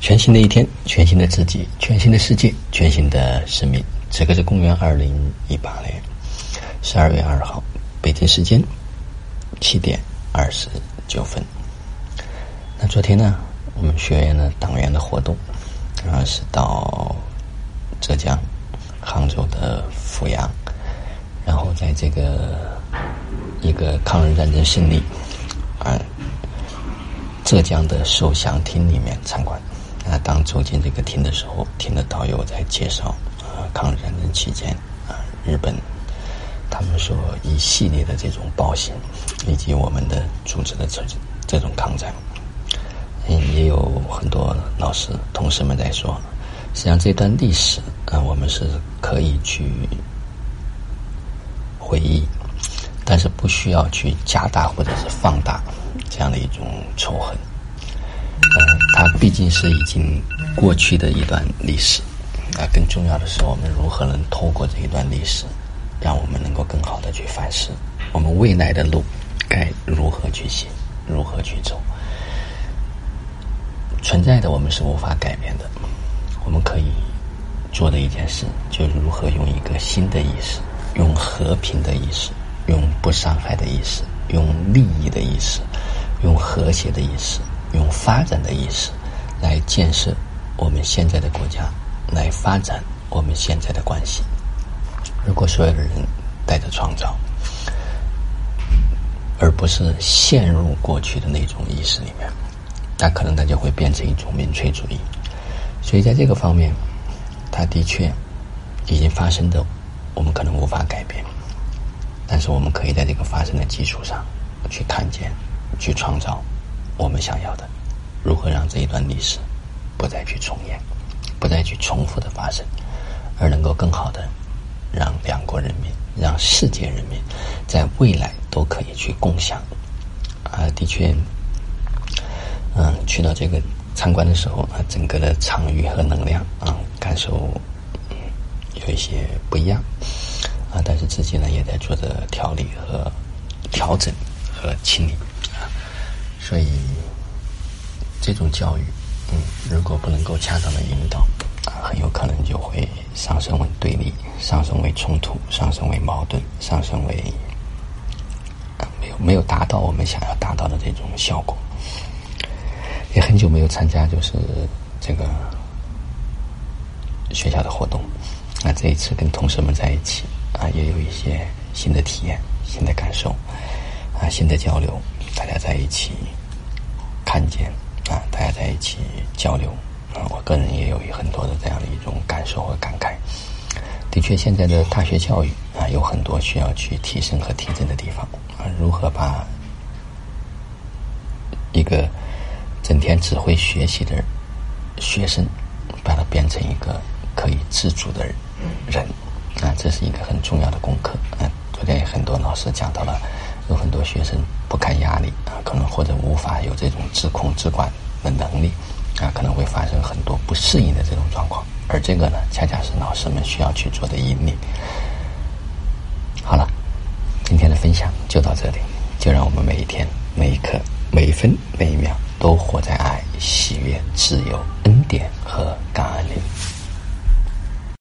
全新的一天，全新的自己，全新的世界，全新的生命。这个是公元二零一八年十二月二号，北京时间七点二十九分。那昨天呢，我们学院的党员的活动，啊是到浙江杭州的阜阳，然后在这个一个抗日战争胜利啊浙江的受降厅里面参观。当走进这个厅的时候，听的导游在介绍啊，抗日战争期间啊，日本他们说一系列的这种暴行，以及我们的组织的这这种抗战，嗯，也有很多老师同事们在说，实际上这段历史啊，我们是可以去回忆，但是不需要去加大或者是放大这样的一种仇恨。嗯，它毕竟是已经过去的一段历史，啊，更重要的是，我们如何能透过这一段历史，让我们能够更好的去反思，我们未来的路该如何去行，如何去走。存在的我们是无法改变的，我们可以做的一件事，就是如何用一个新的意识，用和平的意识，用不伤害的意识，用利益的意识，用和谐的意识。用发展的意识来建设我们现在的国家，来发展我们现在的关系。如果所有的人带着创造，而不是陷入过去的那种意识里面，那可能它就会变成一种民粹主义。所以在这个方面，它的确已经发生的，我们可能无法改变。但是我们可以在这个发生的基础上去看见，去创造。我们想要的，如何让这一段历史不再去重演，不再去重复的发生，而能够更好的让两国人民、让世界人民在未来都可以去共享。啊，的确，嗯，去到这个参观的时候啊，整个的场域和能量啊，感受有一些不一样啊，但是自己呢也在做着调理和调整和清理。所以，这种教育，嗯，如果不能够恰当的引导，很有可能就会上升为对立，上升为冲突，上升为矛盾，上升为没有没有达到我们想要达到的这种效果。也很久没有参加，就是这个学校的活动，那这一次跟同事们在一起，啊，也有一些新的体验、新的感受，啊，新的交流。大家在一起看见啊，大家在一起交流啊，我个人也有很多的这样的一种感受和感慨。的确，现在的大学教育啊，有很多需要去提升和提振的地方啊。如何把一个整天只会学习的学生，把它变成一个可以自主的人啊，这是一个很重要的功课。啊，昨天也很多老师讲到了。有很多学生不堪压力啊，可能或者无法有这种自控自管的能力啊，可能会发生很多不适应的这种状况。而这个呢，恰恰是老师们需要去做的引领。好了，今天的分享就到这里，就让我们每一天、每一刻、每一分、每一秒都活在爱、喜悦、自由、恩典和感恩里。